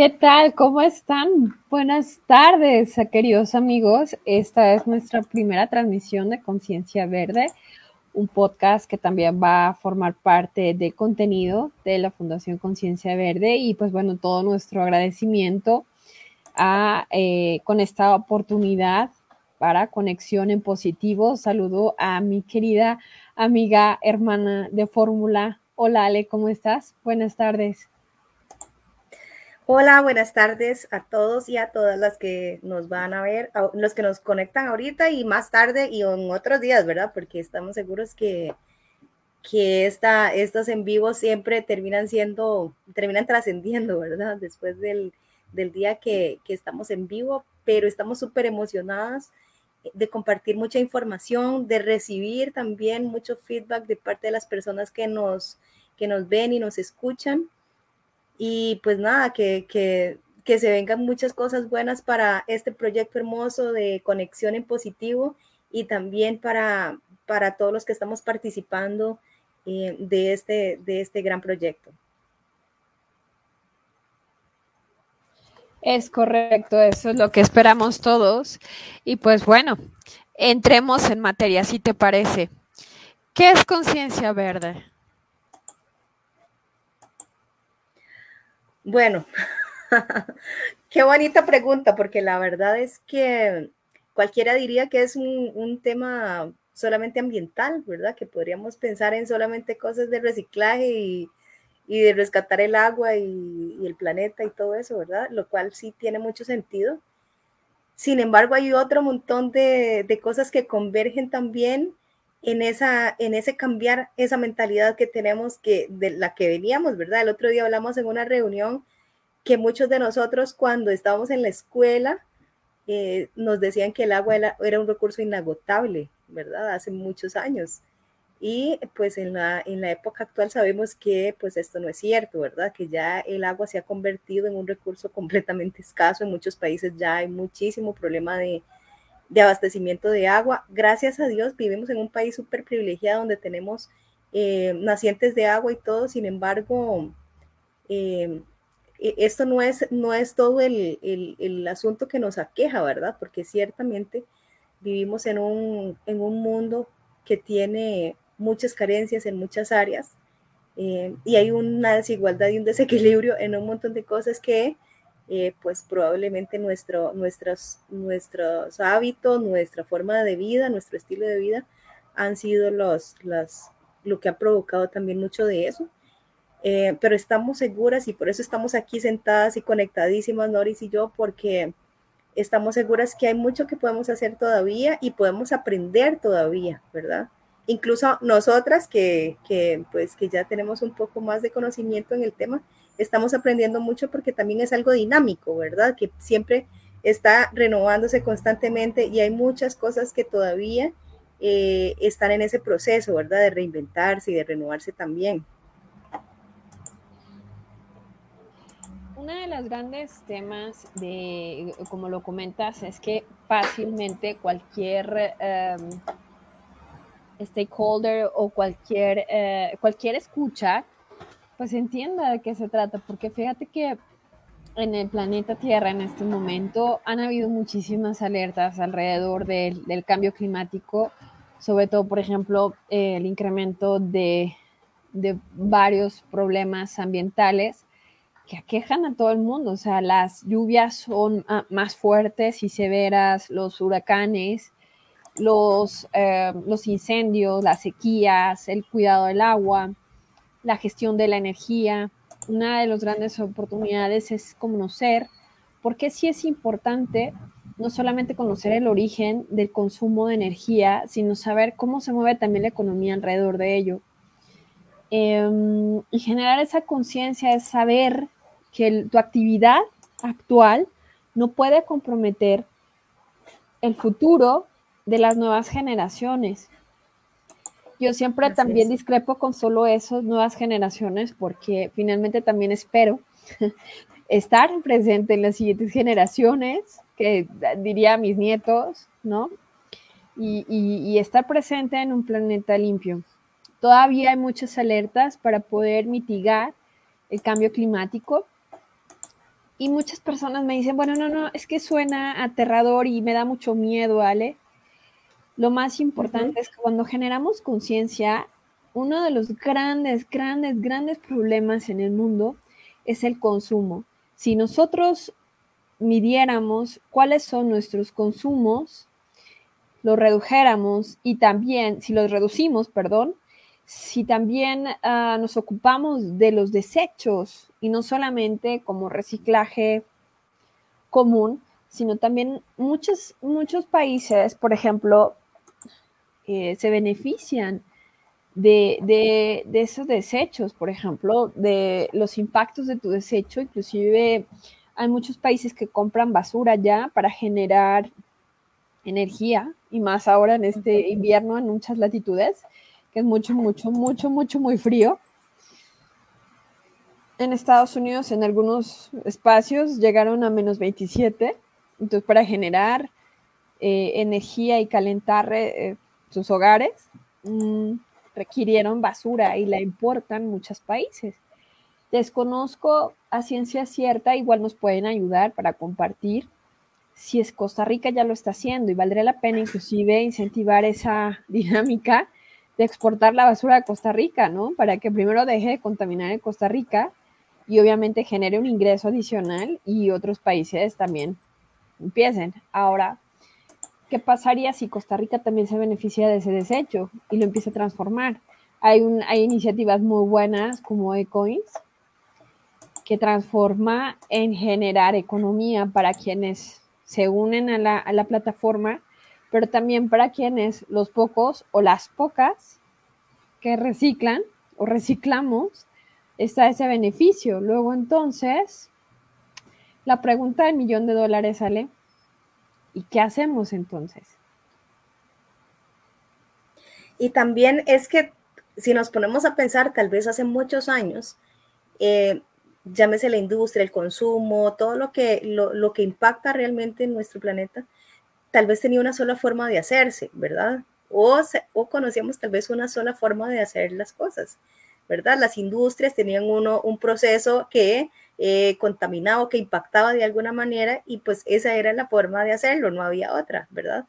¿Qué tal? ¿Cómo están? Buenas tardes, queridos amigos. Esta es nuestra primera transmisión de Conciencia Verde, un podcast que también va a formar parte de contenido de la Fundación Conciencia Verde y pues bueno, todo nuestro agradecimiento a, eh, con esta oportunidad para conexión en positivo. Saludo a mi querida amiga, hermana de Fórmula. Hola Ale, ¿cómo estás? Buenas tardes. Hola, buenas tardes a todos y a todas las que nos van a ver, los que nos conectan ahorita y más tarde y en otros días, ¿verdad? Porque estamos seguros que, que esta, estos en vivo siempre terminan siendo, terminan trascendiendo, ¿verdad? Después del, del día que, que, estamos en vivo, pero estamos súper emocionadas de compartir mucha información, de recibir también mucho feedback de parte de las personas que nos, que nos ven y nos escuchan. Y pues nada, que, que, que se vengan muchas cosas buenas para este proyecto hermoso de conexión en positivo y también para, para todos los que estamos participando eh, de, este, de este gran proyecto. Es correcto, eso es lo que esperamos todos. Y pues bueno, entremos en materia, si te parece. ¿Qué es conciencia verde? Bueno, qué bonita pregunta, porque la verdad es que cualquiera diría que es un, tema solamente ambiental, ¿verdad? Que podríamos pensar en solamente cosas de reciclaje y, de rescatar el agua y, el planeta y todo eso, ¿verdad? Lo cual sí tiene mucho sentido. Sin embargo, hay otro montón de, de cosas que convergen también en, esa, en ese cambiar esa mentalidad que tenemos que de la que veníamos, ¿verdad? El otro día hablamos en una reunión que muchos de nosotros cuando estábamos en la escuela eh, nos decían que el agua era, un recurso inagotable, ¿verdad? Hace muchos años. Y pues en la, en la época actual sabemos que pues esto no es cierto, ¿verdad? Que ya el agua se ha convertido en un recurso completamente escaso. En muchos países ya hay muchísimo problema de, de abastecimiento de agua. Gracias a Dios vivimos en un país súper privilegiado donde tenemos eh, nacientes de agua y todo, sin embargo, eh, e, esto no es, no es todo el, el, asunto que nos aqueja, ¿verdad? Porque ciertamente vivimos en un, en un mundo que tiene muchas carencias en muchas áreas eh, y hay una desigualdad y un desequilibrio en un montón de cosas que eh, pues probablemente nuestro, nuestros, nuestros hábitos, nuestra forma de vida, nuestro estilo de vida han sido los, las, lo que ha provocado también mucho de eso. Eh, pero estamos seguras y por eso estamos aquí sentadas y conectadísimas, Noris y yo, porque estamos seguras que hay mucho que podemos hacer todavía y podemos aprender todavía, ¿verdad? Incluso nosotras que, que, pues, que ya tenemos un poco más de conocimiento en el tema, estamos aprendiendo mucho porque también es algo dinámico, ¿verdad? Que siempre está renovándose constantemente y hay muchas cosas que todavía eh, están en ese proceso, ¿verdad? De reinventarse y de renovarse también. Uno de los grandes temas de, como lo comentas, es que fácilmente cualquier em, stakeholder o cualquier, eh, cualquier escucha pues entienda de qué se trata, porque fíjate que en el planeta Tierra en este momento han habido muchísimas alertas alrededor del, cambio climático, sobre todo, por ejemplo, el incremento de, varios problemas ambientales que aquejan a todo el mundo. O sea, las lluvias son ah, más fuertes y severas, los huracanes, los, eh, los incendios, las sequías, el cuidado del agua la gestión de la energía. Una de las grandes oportunidades es conocer, porque sí es importante no solamente conocer el origen del consumo de energía, sino saber cómo se mueve también la economía alrededor de ello. Em, y generar esa conciencia es saber que tu actividad actual no puede comprometer el futuro de las nuevas generaciones. Yo siempre también discrepo con solo esas nuevas generaciones porque finalmente también espero estar presente en las siguientes generaciones, que diría mis nietos, ¿no? Y, estar presente en un planeta limpio. Todavía hay muchas alertas para poder mitigar el cambio climático, y muchas personas me dicen, bueno, no, no, es que suena aterrador y me da mucho miedo, Ale. Lo más importante es que cuando generamos conciencia, uno de los grandes, grandes, grandes problemas en el mundo es el consumo. Si nosotros midiéramos cuáles son nuestros consumos, los redujéramos y también, si los reducimos, perdón, si también uh, nos ocupamos de los desechos y no solamente como reciclaje común, sino también muchos, muchos países, por ejemplo, eh, se benefician de, de, de, esos desechos, por ejemplo, de los impactos de tu desecho. Inclusive hay muchos países que compran basura ya para generar energía y más ahora en este invierno en muchas latitudes que es mucho, mucho, mucho, mucho, muy frío. En Estados Unidos, en algunos espacios, llegaron a menos 27. Entonces, para generar eh, energía y calentar eh, sus hogares, mm, requirieron basura y la importan muchos países. Desconozco a ciencia cierta, igual nos pueden ayudar para compartir si es Costa Rica ya lo está haciendo y valdría la pena inclusive incentivar esa dinámica de exportar la basura a Costa Rica, ¿no? Para que primero deje de contaminar en Costa Rica y obviamente genere un ingreso adicional y otros países también empiecen. Ahora, ¿qué pasaría si Costa Rica también se beneficia de ese desecho y lo empieza a transformar? Hay, hay iniciativas muy buenas como eCoins que transforma en generar economía para quienes se unen a la, a la plataforma pero también para quienes, los pocos o las pocas que reciclan o reciclamos, está ese beneficio. Luego entonces, la pregunta del millón de dólares sale, ¿y qué hacemos entonces? Y también es que si nos ponemos a pensar, tal vez hace muchos años, eh, llámese la industria, el consumo, todo lo que, lo, lo que impacta realmente en nuestro planeta, tal vez tenía una sola forma de hacerse, ¿verdad? O, o conocíamos tal vez una sola forma de hacer las cosas, ¿verdad? Las industrias tenían uno, un proceso que eh, contaminaba, que impactaba de alguna manera y pues esa era la forma de hacerlo, no había otra, ¿verdad?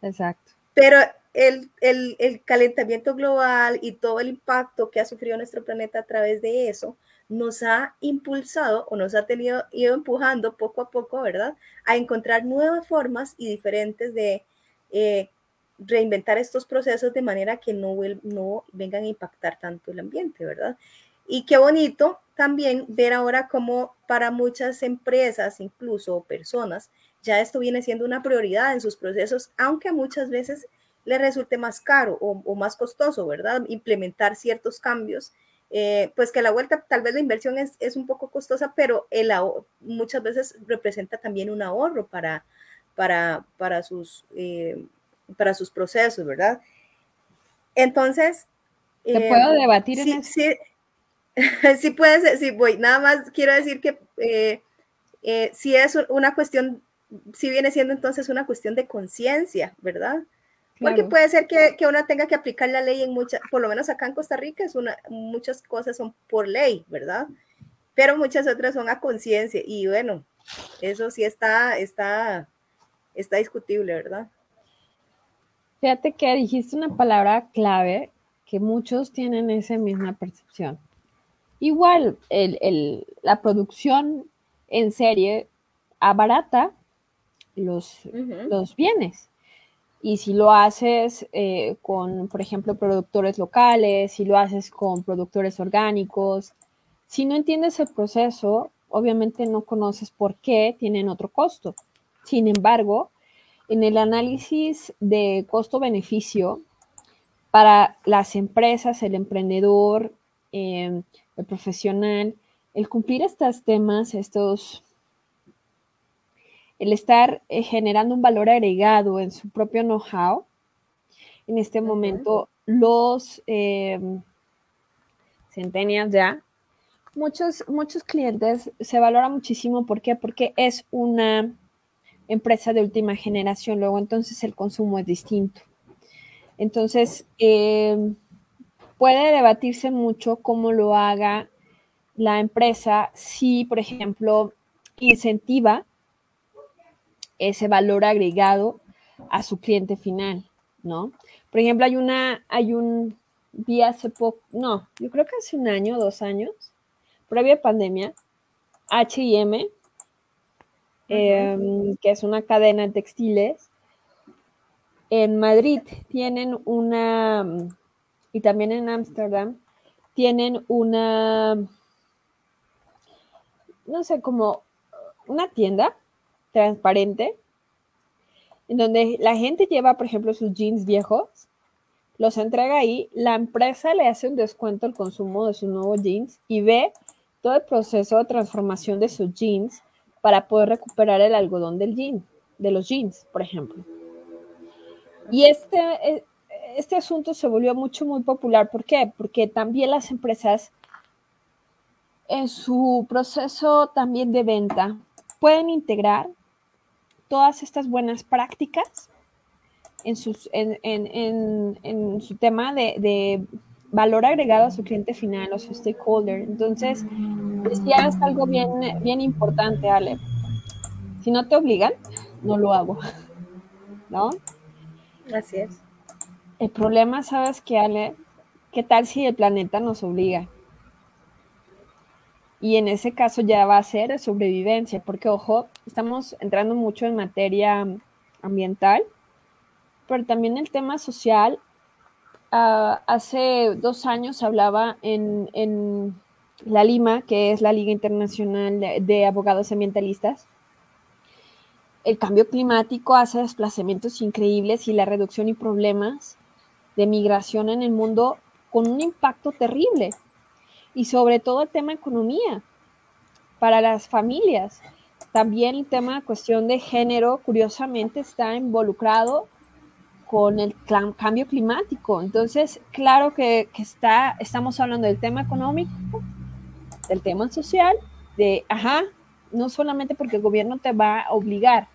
Exacto. Pero el, el, el calentamiento global y todo el impacto que ha sufrido nuestro planeta a través de eso, nos ha impulsado o nos ha tenido, ido empujando poco a poco, ¿verdad? A encontrar nuevas formas y diferentes de eh, reinventar estos procesos de manera que no, no vengan a impactar tanto el ambiente, ¿verdad? Y qué bonito también ver ahora cómo para muchas empresas, incluso personas, ya esto viene siendo una prioridad en sus procesos, aunque muchas veces les resulte más caro o, o más costoso, ¿verdad? Implementar ciertos cambios eh, pues que la vuelta tal vez la inversión es, un poco costosa, pero el muchas veces representa también un ahorro para, para, para, sus, eh, para sus procesos, ¿verdad? Entonces... ¿Te eh, puedo debatir en eso? Sí, sí puede ser, sí voy. Nada más quiero decir que si es una cuestión, si viene siendo entonces una cuestión de conciencia, ¿verdad? Porque puede ser que, que, uno tenga que aplicar la ley en muchas, por lo menos acá en Costa Rica, es una, muchas cosas son por ley, ¿verdad? Pero muchas otras son a conciencia y bueno, eso sí está, está, está discutible, ¿verdad? Fíjate que dijiste una palabra clave que muchos tienen esa misma percepción. Igual, el, el, la producción en serie abarata los, los bienes y si lo haces eh, con, por ejemplo, productores locales, si lo haces con productores orgánicos, si no entiendes el proceso, obviamente no conoces por qué tienen otro costo. Sin embargo, en el análisis de costo-beneficio, para las empresas, el emprendedor, eh, profesional, el cumplir estos temas, estos el estar eh, generando un valor agregado en su propio know-how. En este momento, los eh, centenias ya, muchos, muchos clientes se valora muchísimo. ¿Por qué? Porque es una empresa de última generación, luego entonces el consumo es distinto. Entonces, em, puede debatirse mucho cómo lo haga la empresa si, por ejemplo, incentiva ese valor agregado a su cliente final, ¿no? Por ejemplo, hay una, hay un, vi hace poco, no, yo creo que hace un año, dos años, previa pandemia, H&M, que es una cadena de textiles, en Madrid tienen una, y también en Ámsterdam, tienen una, no sé, como una tienda transparente, en donde la gente lleva, por ejemplo, sus jeans viejos, los entrega ahí, la empresa le hace un descuento al consumo de sus nuevos jeans y ve todo el proceso de transformación de sus jeans para poder recuperar el algodón del jean, de los jeans, por ejemplo. Y este, eh, este asunto se volvió mucho, muy popular. ¿Por qué? Porque también las empresas en su proceso también de venta pueden integrar todas estas buenas prácticas en, sus, en, en, en, su tema de, de, valor agregado a su cliente final o su stakeholder. Entonces, ya es algo bien, bien importante, Ale. Si no te obligan, no lo hago. ¿No? Así es. El problema, ¿sabes qué, Ale? ¿Qué tal si el planeta nos obliga? Y en ese caso ya va a ser sobrevivencia, porque ojo, estamos entrando mucho en materia ambiental, pero también el tema social. Uh, hace dos años hablaba en, en, la Lima, que es la Liga Internacional de Abogados Ambientalistas, el cambio climático hace desplazamientos increíbles y la reducción y problemas de migración en el mundo con un impacto terrible. Y sobre todo el tema economía para las familias. También el tema cuestión de género, curiosamente, está involucrado con el cambio climático. Entonces, claro que, que, está, estamos hablando del tema económico, del tema social, de, ajá, no solamente porque el gobierno te va a obligar.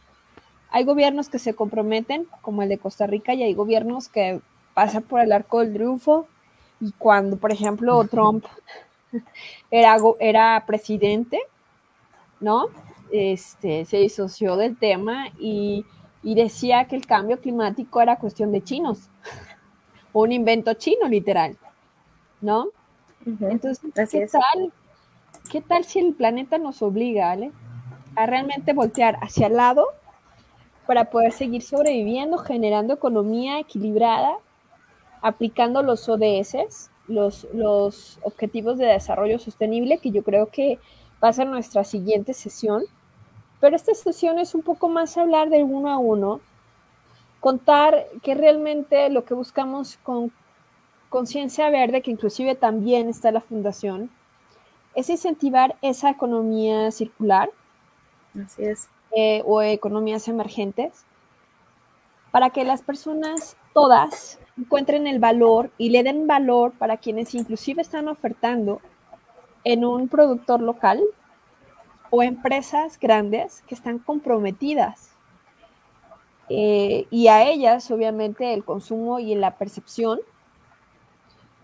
Hay gobiernos que se comprometen, como el de Costa Rica, y hay gobiernos que pasan por el arco del triunfo. Y cuando, por ejemplo, Trump era, era presidente, ¿no? Este, se disoció del tema y, y decía que el cambio climático era cuestión de chinos, un invento chino, literal, ¿no? Entonces, ¿qué tal, ¿qué tal si el planeta nos obliga, ¿vale? a realmente voltear hacia el lado para poder seguir sobreviviendo, generando economía equilibrada, aplicando los ODS, los, los Objetivos de Desarrollo Sostenible, que yo creo que va a ser nuestra siguiente sesión. Pero esta sesión es un poco más hablar de uno a uno, contar que realmente lo que buscamos con Conciencia Verde, que inclusive también está la fundación, es incentivar esa economía circular. Así es. Eh, o economías emergentes, para que las personas todas encuentren el valor y le den valor para quienes inclusive están ofertando en un productor local o empresas grandes que están comprometidas. Eh, y a ellas, obviamente, el consumo y la percepción,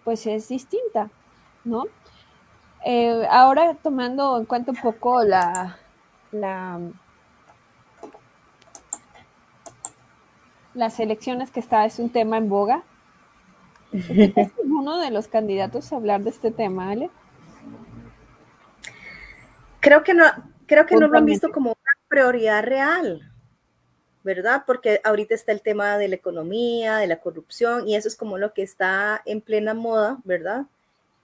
pues es distinta, ¿no? Eh, ahora tomando en cuenta un poco la, la las elecciones que está es un tema en boga. ¿Es uno de los candidatos a hablar de este tema, Ale? Creo que no, creo que no lo han visto como una prioridad real, ¿verdad? Porque ahorita está el tema de la economía, de la corrupción, y eso es como lo que está en plena moda, ¿verdad?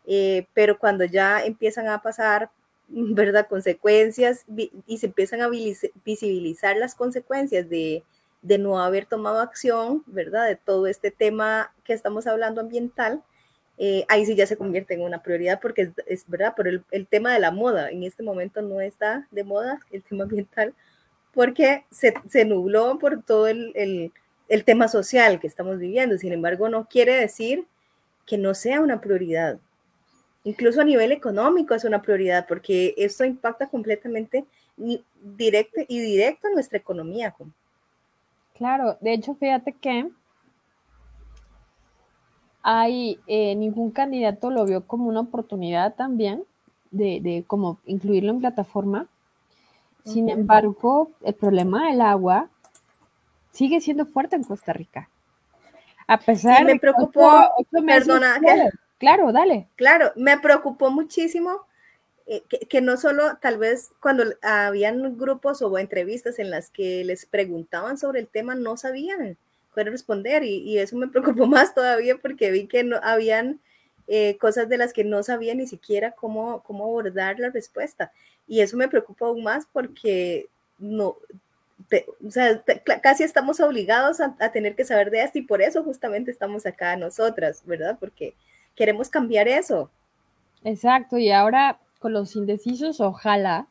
Eh, pero cuando ya empiezan a pasar, ¿verdad? Consecuencias y se empiezan a visibilizar las consecuencias de, de no haber tomado acción, ¿verdad? De todo este tema que estamos hablando ambiental, eh, ahí sí ya se convierte en una prioridad porque es, verdad, pero el, tema de la moda en este momento no está de moda, el tema ambiental, porque se, se nubló por todo el, el, el, tema social que estamos viviendo. Sin embargo, no quiere decir que no sea una prioridad. Incluso a nivel económico es una prioridad porque esto impacta completamente directo y directo a nuestra economía. Claro, de hecho, fíjate que hay eh, ningún candidato lo vio como una oportunidad también de, de como incluirlo en plataforma. Sin embargo, el problema del agua sigue siendo fuerte en Costa Rica. A pesar me preocupó, perdona, claro, dale. Claro, me preocupó muchísimo eh, que, no solo tal vez cuando habían grupos o entrevistas en las que les preguntaban sobre el tema, no sabían cómo responder y, eso me preocupó más todavía porque vi que no habían eh, cosas de las que no sabía ni siquiera cómo, cómo abordar la respuesta. Y eso me preocupa aún más porque no, o sea, casi estamos obligados a, tener que saber de esto y por eso justamente estamos acá nosotras, ¿verdad? Porque queremos cambiar eso. Exacto, y ahora con los indecisos, ojalá,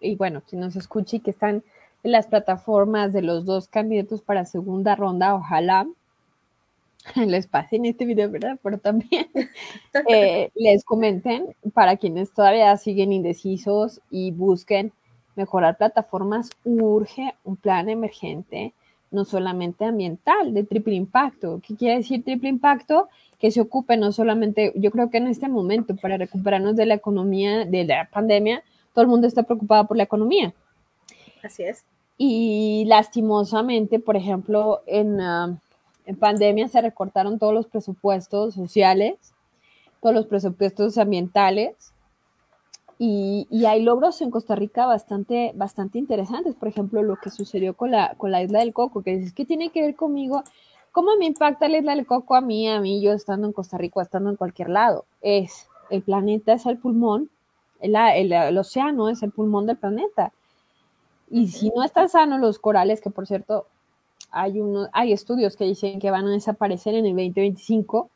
y bueno, si nos escuche y que están en las plataformas de los dos candidatos para segunda ronda, ojalá les pasen este video, ¿verdad? Pero también eh, les comenten para quienes todavía siguen indecisos y busquen mejorar plataformas, urge un plan emergente, no solamente ambiental, de triple impacto. ¿Qué quiere decir triple impacto? Que se ocupe no solamente, yo creo que en este momento, para recuperarnos de la economía, de la pandemia, todo el mundo está preocupado por la economía. Así es. Y lastimosamente, por ejemplo, en, ah, en pandemia se recortaron todos los presupuestos sociales, todos los presupuestos ambientales, y, hay logros en Costa Rica bastante, bastante interesantes. Por ejemplo, lo que sucedió con la, con la isla del Coco, que dices, ¿qué tiene que ver conmigo? ¿Cómo me impacta la isla del Coco a mí, a mí, yo estando en Costa Rica, estando en cualquier lado? Es, el planeta es el pulmón, el, el, océano es el pulmón del planeta. Y si no están sanos los corales, que por cierto, hay, uno, hay estudios que dicen que van a desaparecer en el 2025,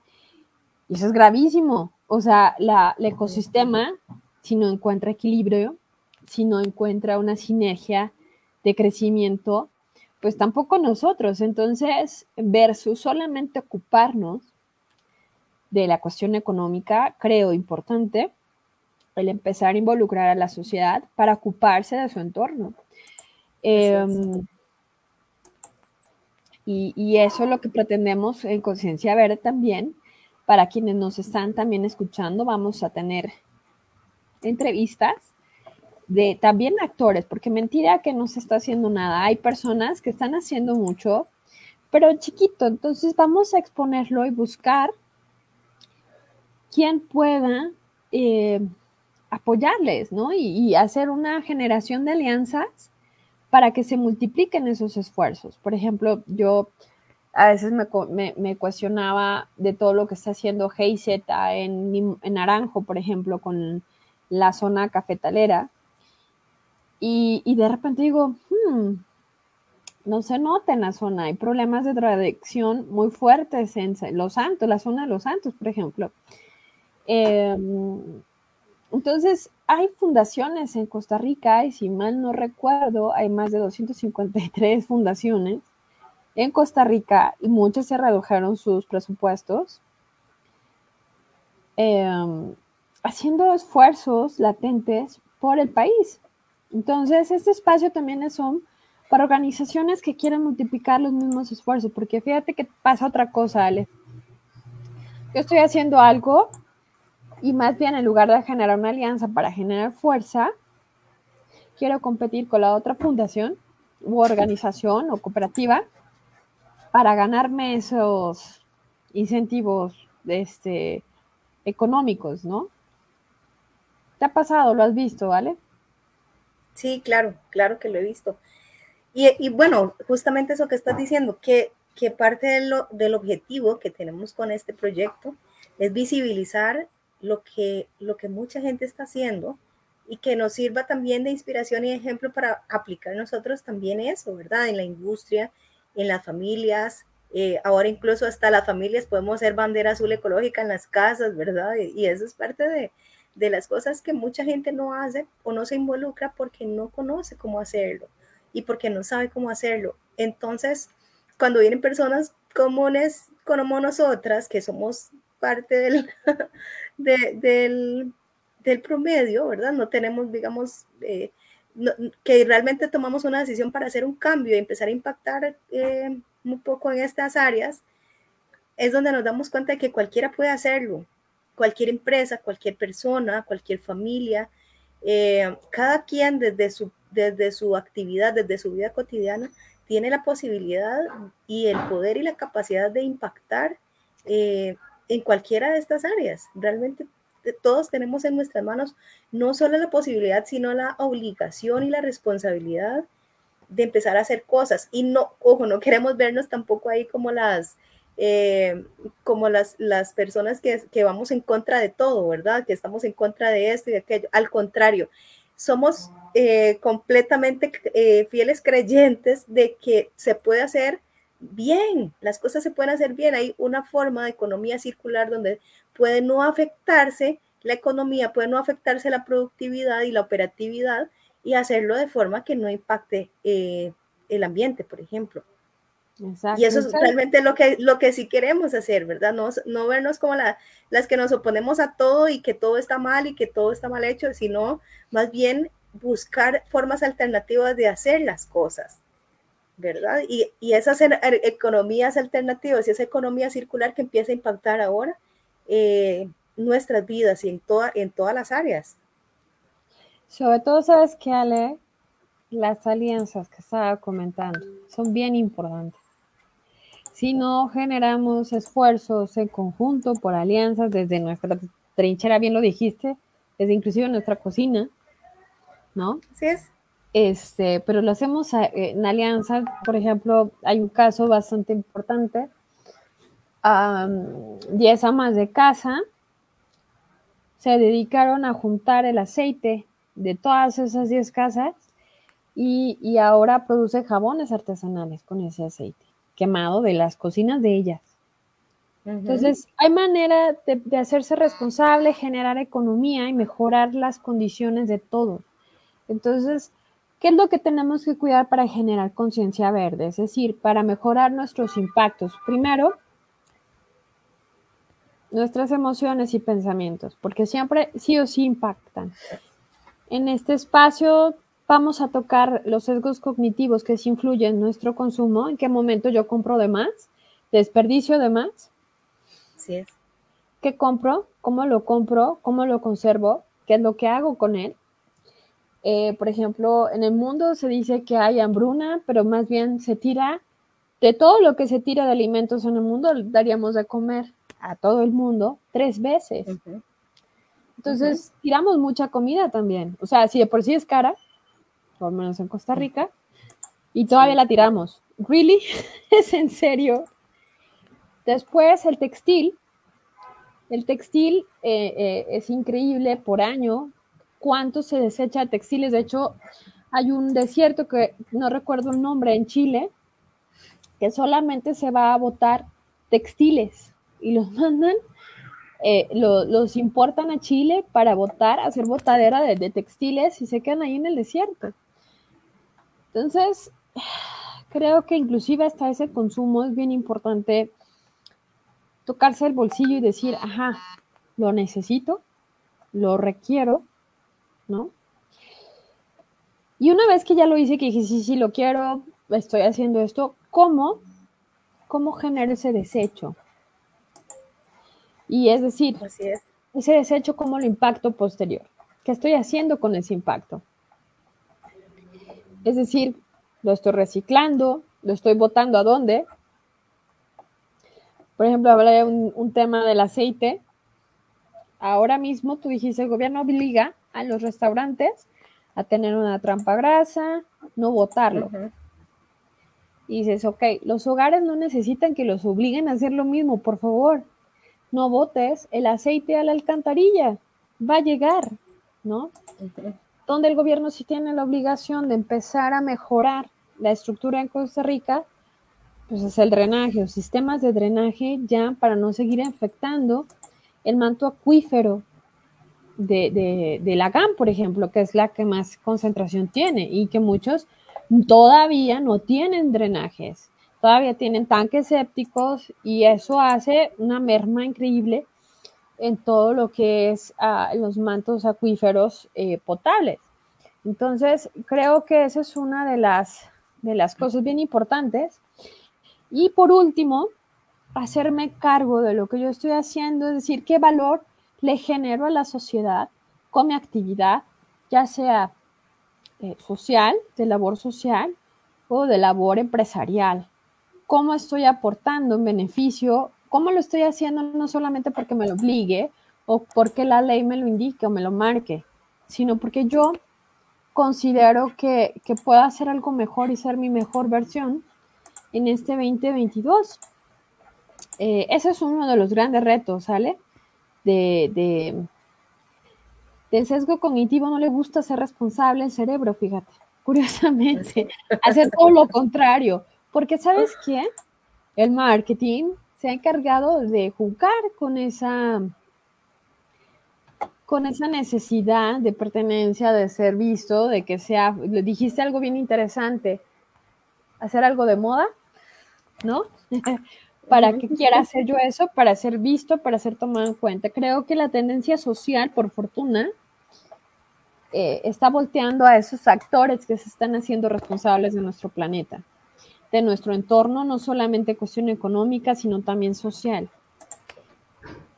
y eso es gravísimo. O sea, la, el ecosistema si no encuentra equilibrio, si no encuentra una sinergia de crecimiento, pues tampoco nosotros. Entonces, versus solamente ocuparnos de la cuestión económica, creo importante el empezar a involucrar a la sociedad para ocuparse de su entorno. Em, y, y, eso es lo que pretendemos en Conciencia Verde también. Para quienes nos están también escuchando, vamos a tener entrevistas de también actores, porque mentira que no se está haciendo nada. Hay personas que están haciendo mucho, pero chiquito. Entonces vamos a exponerlo y buscar quien pueda eh, apoyarles, ¿no? Y, hacer una generación de alianzas para que se multipliquen esos esfuerzos. Por ejemplo, yo a veces me, cuestionaba de todo lo que está haciendo GIZ en, en Naranjo, por ejemplo, con la zona cafetalera. Y, de repente digo, hmm, no se nota en la zona, hay problemas de tradición muy fuertes en Los Santos, la zona de Los Santos, por ejemplo. Em, entonces, hay fundaciones en Costa Rica y si mal no recuerdo, hay más de 253 fundaciones en Costa Rica y muchas se redujeron sus presupuestos. Em, haciendo esfuerzos latentes por el país. Entonces, este espacio también es un para organizaciones que quieren multiplicar los mismos esfuerzos, porque fíjate que pasa otra cosa, Ale. Yo estoy haciendo algo y más bien en lugar de generar una alianza para generar fuerza, quiero competir con la otra fundación u organización o cooperativa para ganarme esos incentivos este, económicos, ¿no? ¿Te ha pasado? ¿Lo has visto, vale? Sí, claro, claro que lo he visto. Y, bueno, justamente eso que estás diciendo, que, que parte del objetivo que tenemos con este proyecto es visibilizar lo que, lo que mucha gente está haciendo y que nos sirva también de inspiración y ejemplo para aplicar nosotros también eso, ¿verdad? En la industria, en las familias, eh, ahora incluso hasta las familias podemos ser bandera azul ecológica en las casas, ¿verdad? y eso es parte de, de las cosas que mucha gente no hace o no se involucra porque no conoce cómo hacerlo y porque no sabe cómo hacerlo. Entonces, cuando vienen personas comunes como nosotras, que somos parte del, del, promedio, ¿verdad? No tenemos, digamos, eh, que realmente tomamos una decisión para hacer un cambio y empezar a impactar eh, un poco en estas áreas, es donde nos damos cuenta de que cualquiera puede hacerlo cualquier empresa, cualquier persona, cualquier familia, eh, cada quien desde su desde su actividad, desde su vida cotidiana, tiene la posibilidad y el poder y la capacidad de impactar eh, en cualquiera de estas áreas. Realmente todos tenemos en nuestras manos no solo la posibilidad, sino la obligación y la responsabilidad de empezar a hacer cosas. Y no, ojo, no queremos vernos tampoco ahí como las, eh, como las, las personas que, que, vamos en contra de todo, ¿verdad? Que estamos en contra de esto y de aquello. Al contrario, somos eh, completamente eh, fieles creyentes de que se puede hacer bien, las cosas se pueden hacer bien. Hay una forma de economía circular donde puede no afectarse la economía, puede no afectarse la productividad y la operatividad y hacerlo de forma que no impacte eh, el ambiente, por ejemplo. Y eso es realmente lo que, lo que sí queremos hacer, ¿verdad? No, no vernos como la, las que nos oponemos a todo y que todo está mal y que todo está mal hecho, sino más bien buscar formas alternativas de hacer las cosas. ¿verdad? Y, y esas er, er, economías alternativas y esa economía circular que empieza a impactar ahora eh, nuestras vidas y en, toda, en todas las áreas. Sobre todo, sabes que Ale, las alianzas que estaba comentando son bien importantes. Si no generamos esfuerzos en conjunto por alianzas desde nuestra trinchera, bien lo dijiste, desde inclusive nuestra cocina, ¿no? Así es. Este, pero lo hacemos eh, en alianza, por ejemplo, hay un caso bastante importante, um, 10 amas de casa se dedicaron a juntar el aceite de todas esas 10 casas y, ahora produce jabones artesanales con ese aceite quemado de las cocinas de ellas. Entonces, hay manera de, de, hacerse responsable, generar economía y mejorar las condiciones de todos. Entonces, ¿Qué es lo que tenemos que cuidar para generar conciencia verde? Es decir, para mejorar nuestros impactos. Primero, nuestras emociones y pensamientos, porque siempre sí o sí impactan. En este espacio vamos a tocar los sesgos cognitivos que sí influyen en nuestro consumo, en qué momento yo compro de más, desperdicio de más. Sí es. ¿Qué compro? ¿Cómo lo compro? ¿Cómo lo conservo? ¿Qué es lo que hago con él? Eh, por ejemplo, en el mundo se dice que hay hambruna, pero más bien se tira de todo lo que se tira de alimentos en el mundo, daríamos de comer a todo el mundo tres veces. Entonces, tiramos mucha comida también. O sea, si de por sí es cara, por lo menos en Costa Rica, y todavía la tiramos. ¿Really? ¿Es en serio? Después, el textil. El textil eh, eh, es increíble por año cuánto se desecha de textiles. De hecho, hay un desierto que no recuerdo el nombre en Chile, que solamente se va a botar textiles y los mandan, eh, los importan a Chile para botar, hacer botadera de, textiles y se quedan ahí en el desierto. Entonces, creo que inclusive hasta ese consumo es bien importante tocarse el bolsillo y decir, ajá, lo necesito, lo requiero, ¿no? Y una vez que ya lo hice, que dije, sí, sí, lo quiero, estoy haciendo esto, ¿cómo? ¿Cómo genero ese desecho? Y es decir, ese desecho, ¿cómo lo impacto posterior? ¿Qué estoy haciendo con ese impacto? Es decir, lo estoy reciclando, lo estoy botando a dónde. Por ejemplo, hablé un, un tema del aceite. Ahora mismo tú dijiste, el gobierno obliga a los restaurantes a tener una trampa grasa, no botarlo. Y dices, ok, los hogares no necesitan que los obliguen a hacer lo mismo, por favor. No botes el aceite a la alcantarilla, va a llegar, ¿no? Donde el gobierno sí tiene la obligación de empezar a mejorar la estructura en Costa Rica, pues es el drenaje, o sistemas de drenaje ya para no seguir infectando el manto acuífero de, de, la GAM, por ejemplo, que es la que más concentración tiene y que muchos todavía no tienen drenajes, todavía tienen tanques sépticos y eso hace una merma increíble en todo lo que es ah, los mantos acuíferos eh, potables. Entonces, creo que esa es una de las, de las cosas bien importantes. Y por último, hacerme cargo de lo que yo estoy haciendo, es decir, qué valor le genero a la sociedad con mi actividad, ya sea eh, social, de labor social o de labor empresarial. ¿Cómo estoy aportando en beneficio? ¿Cómo lo estoy haciendo no solamente porque me lo obligue o porque la ley me lo indique o me lo marque, sino porque yo considero que, que puedo hacer algo mejor y ser mi mejor versión en este 2022? Eh, ese es uno de los grandes retos, ¿sale? De, de, del sesgo cognitivo no le gusta ser responsable el cerebro, fíjate, curiosamente, hacer todo lo contrario, porque sabes qué, el marketing se ha encargado de jugar con esa con esa necesidad de pertenencia, de ser visto, de que sea, le dijiste algo bien interesante, hacer algo de moda, ¿no? ¿Para qué quiera hacer yo eso? Para ser visto, para ser tomado en cuenta. Creo que la tendencia social, por fortuna, eh, está volteando a esos actores que se están haciendo responsables de nuestro planeta, de nuestro entorno, no solamente cuestión económica, sino también social.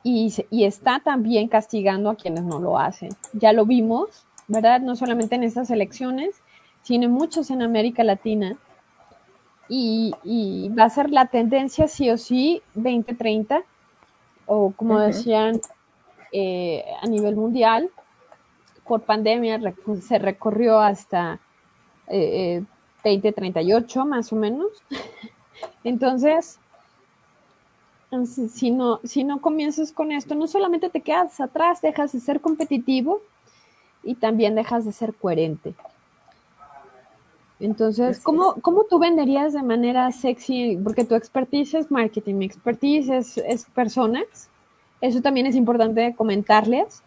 Y, y está también castigando a quienes no lo hacen. Ya lo vimos, ¿verdad? No solamente en estas elecciones, sino muchos en América Latina, y, va a ser la tendencia sí o sí 2030, o como decían eh, a nivel mundial, por pandemia se recorrió hasta 2038 eh, más o menos. Entonces, si no, si no comienzas con esto, no solamente te quedas atrás, dejas de ser competitivo y también dejas de ser coherente. Entonces, ¿cómo, ¿cómo, tú venderías de manera sexy? Porque tu expertise es marketing, mi expertise es, personas. Eso también es importante comentarles.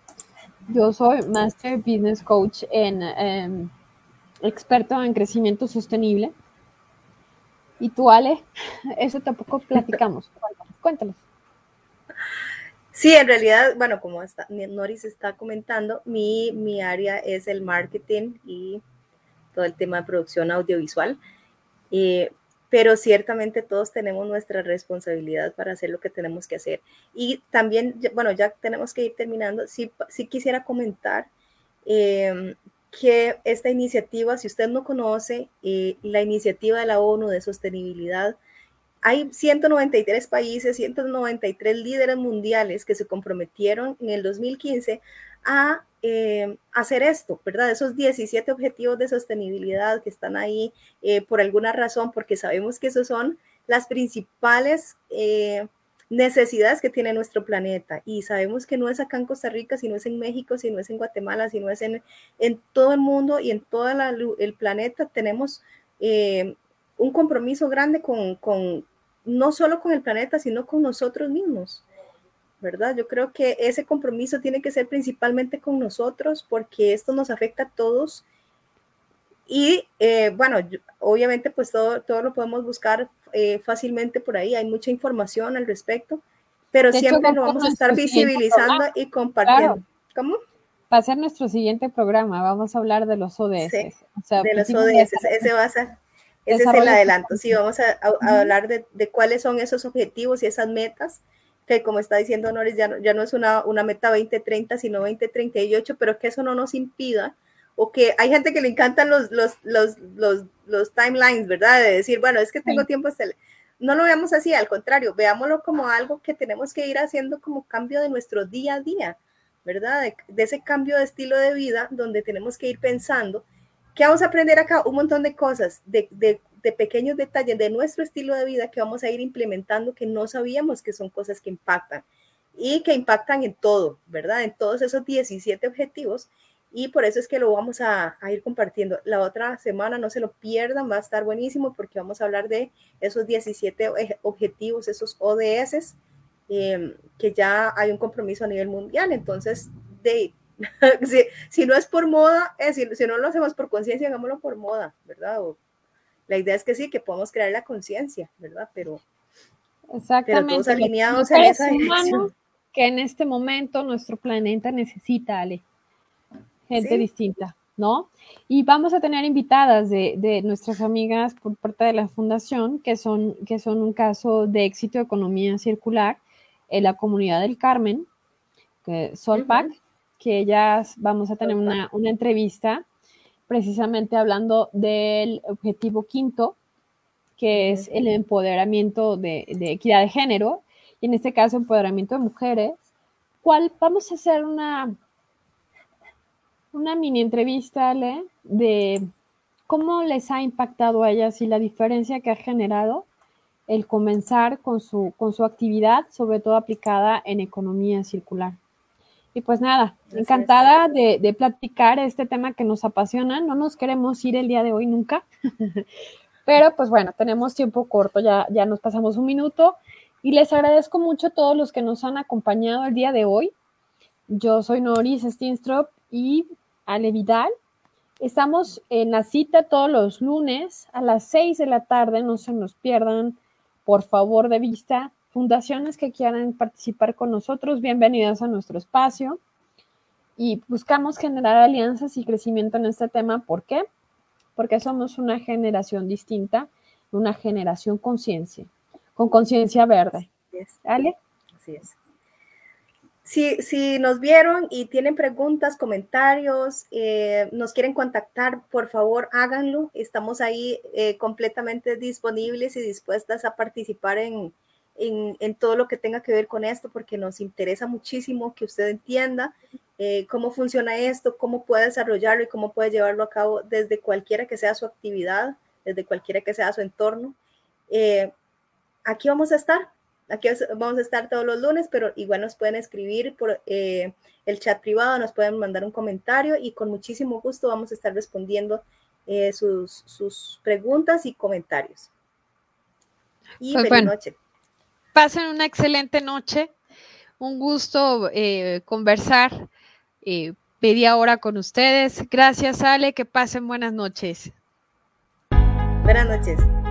Yo soy Master Business Coach en em, experto en crecimiento sostenible. Y tú, Ale, eso tampoco platicamos. Cuéntanos. Sí, en realidad, bueno, como Noris está comentando, mi, mi área es el marketing y todo el tema de producción audiovisual. Eh, pero ciertamente todos tenemos nuestra responsabilidad para hacer lo que tenemos que hacer. Y también, bueno, ya tenemos que ir terminando. Sí, sí quisiera comentar em, que esta iniciativa, si usted no conoce eh, la iniciativa de la ONU de sostenibilidad, hay 193 países, 193 líderes mundiales que se comprometieron en el 2015 a eh, hacer esto, ¿verdad? Esos 17 objetivos de sostenibilidad que están ahí eh, por alguna razón, porque sabemos que esos son las principales eh, necesidades que tiene nuestro planeta. Y sabemos que no es acá en Costa Rica, sino es en México, si no es en Guatemala, si no es en, en todo el mundo y en todo el planeta, tenemos un compromiso grande con, con, no solo con el planeta, sino con nosotros mismos. ¿verdad? Yo creo que ese compromiso tiene que ser principalmente con nosotros porque esto nos afecta a todos. Y eh, bueno, obviamente pues todo, todo lo podemos buscar eh, fácilmente por ahí, hay mucha información al respecto, pero siempre lo vamos a estar visibilizando y compartiendo. ¿Cómo? Va a ser nuestro siguiente programa, vamos a hablar de los ODS. de los ODS, ese va a ser, ese es el adelanto, sí, vamos a, hablar de, de, cuáles son esos objetivos y esas metas que como está diciendo Noris, ya no, ya no es una, una meta 2030, sino 2038, pero que eso no nos impida, o que hay gente que le encantan los, los, los, los, los timelines, ¿verdad? De decir, bueno, es que tengo tiempo hasta No lo veamos así, al contrario, veámoslo como algo que tenemos que ir haciendo como cambio de nuestro día a día, ¿verdad? De, de ese cambio de estilo de vida donde tenemos que ir pensando que vamos a aprender acá un montón de cosas, de, de, de pequeños detalles de nuestro estilo de vida que vamos a ir implementando que no sabíamos que son cosas que impactan y que impactan en todo, ¿verdad? En todos esos 17 objetivos y por eso es que lo vamos a, ir compartiendo. La otra semana no se lo pierdan, va a estar buenísimo porque vamos a hablar de esos 17 objetivos, esos ODS, em, que ya hay un compromiso a nivel mundial. Entonces, de, si, no es por moda, es decir, si no lo hacemos por conciencia, hagámoslo por moda, ¿verdad? la idea es que sí, que podamos crear la conciencia, ¿verdad? Pero, Exactamente. todos alineados en esa dirección. Que en este momento nuestro planeta necesita, Ale, gente distinta, ¿no? Y vamos a tener invitadas de, nuestras amigas por parte de la fundación, que son, que son un caso de éxito de economía circular en la comunidad del Carmen, que Solpac, que ellas vamos a tener una, una entrevista precisamente hablando del objetivo quinto, que es el empoderamiento de, equidad de género, y en este caso empoderamiento de mujeres, ¿cuál? Vamos a hacer una, una mini entrevista, Ale, de cómo les ha impactado a ellas y la diferencia que ha generado el comenzar con su, con su actividad, sobre todo aplicada en economía circular. Y pues nada, encantada de, de, platicar este tema que nos apasiona. No nos queremos ir el día de hoy nunca, pero pues bueno, tenemos tiempo corto, ya, ya nos pasamos un minuto. Y les agradezco mucho a todos los que nos han acompañado el día de hoy. Yo soy Noris Steenstrop y Ale Vidal. Estamos en la cita todos los lunes a las 6 de la tarde, no se nos pierdan, por favor, de vista. Fundaciones que quieran participar con nosotros, bienvenidas a nuestro espacio. Y buscamos generar alianzas y crecimiento en este tema. ¿Por qué? Porque somos una generación distinta, una generación conciencia, con conciencia verde. ¿Vale? Así es. Si, nos vieron y tienen preguntas, comentarios, eh, nos quieren contactar, por favor háganlo. Estamos ahí eh, completamente disponibles y dispuestas a participar en, todo lo que tenga que ver con esto, porque nos interesa muchísimo que usted entienda eh, cómo funciona esto, cómo puede desarrollarlo y cómo puede llevarlo a cabo desde cualquiera que sea su actividad, desde cualquiera que sea su entorno. aquí vamos a estar Aquí vamos a estar todos los lunes, pero igual nos pueden escribir por eh, el chat privado, nos pueden mandar un comentario y con muchísimo gusto vamos a estar respondiendo eh, sus, sus, preguntas y comentarios. Y pues feliz noche. Pasen una excelente noche. Un gusto eh, conversar media hora con ustedes. Gracias, Ale. Que pasen buenas noches. Buenas noches.